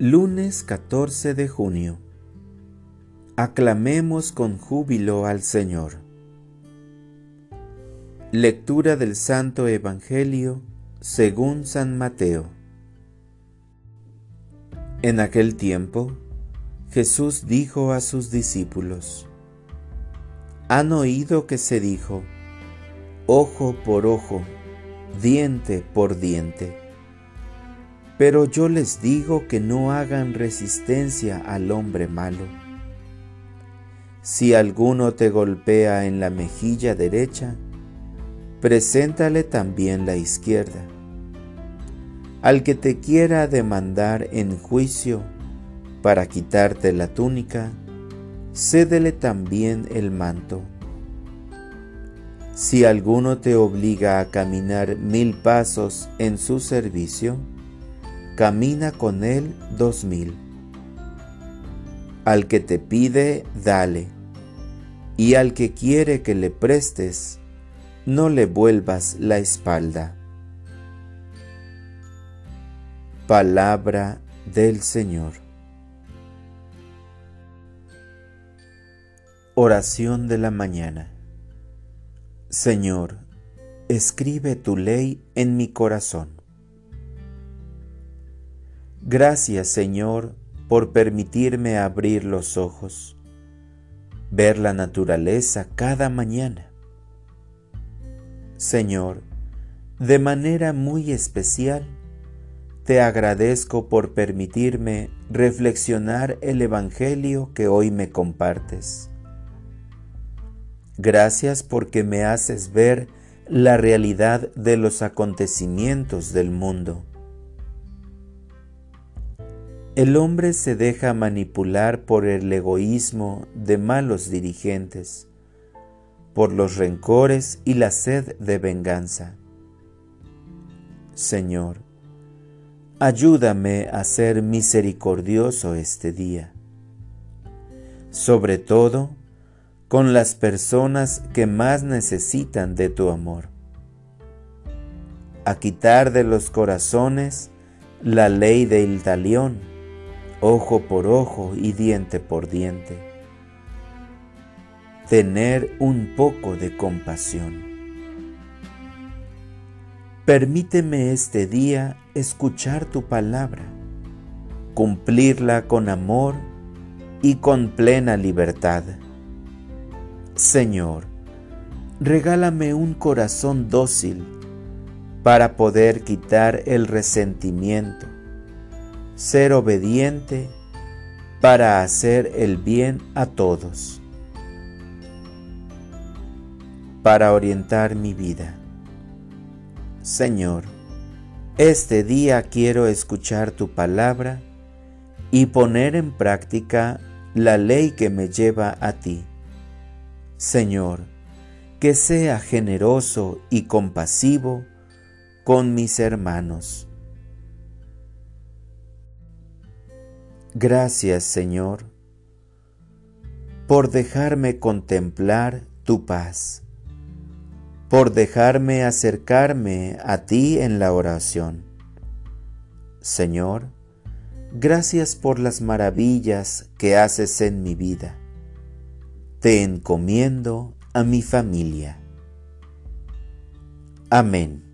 Lunes 14 de junio. Aclamemos con júbilo al Señor. Lectura del Santo Evangelio según San Mateo. En aquel tiempo, Jesús dijo a sus discípulos, Han oído que se dijo, ojo por ojo, diente por diente pero yo les digo que no hagan resistencia al hombre malo. Si alguno te golpea en la mejilla derecha, preséntale también la izquierda. Al que te quiera demandar en juicio para quitarte la túnica, cédele también el manto. Si alguno te obliga a caminar mil pasos en su servicio, camina con él dos mil. Al que te pide, dale, y al que quiere que le prestes, no le vuelvas la espalda. Palabra del Señor. Oración de la mañana. Señor, escribe tu ley en mi corazón. Gracias Señor por permitirme abrir los ojos, ver la naturaleza cada mañana. Señor, de manera muy especial, te agradezco por permitirme reflexionar el Evangelio que hoy me compartes. Gracias porque me haces ver la realidad de los acontecimientos del mundo el hombre se deja manipular por el egoísmo de malos dirigentes, por los rencores y la sed de venganza. Señor, ayúdame a ser misericordioso este día, sobre todo con las personas que más necesitan de tu amor, a quitar de los corazones la ley del talión, ojo por ojo y diente por diente. Tener un poco de compasión. Permíteme este día escuchar tu palabra, cumplirla con amor y con plena libertad. Señor, regálame un corazón dócil para poder quitar el resentimiento ser obediente para hacer el bien a todos, para orientar mi vida. Señor, este día quiero escuchar tu palabra y poner en práctica la ley que me lleva a ti. Señor, que sea generoso y compasivo con mis hermanos Gracias, Señor, por dejarme contemplar tu paz, por dejarme acercarme a ti en la oración. Señor, gracias por las maravillas que haces en mi vida. Te encomiendo a mi familia. Amén.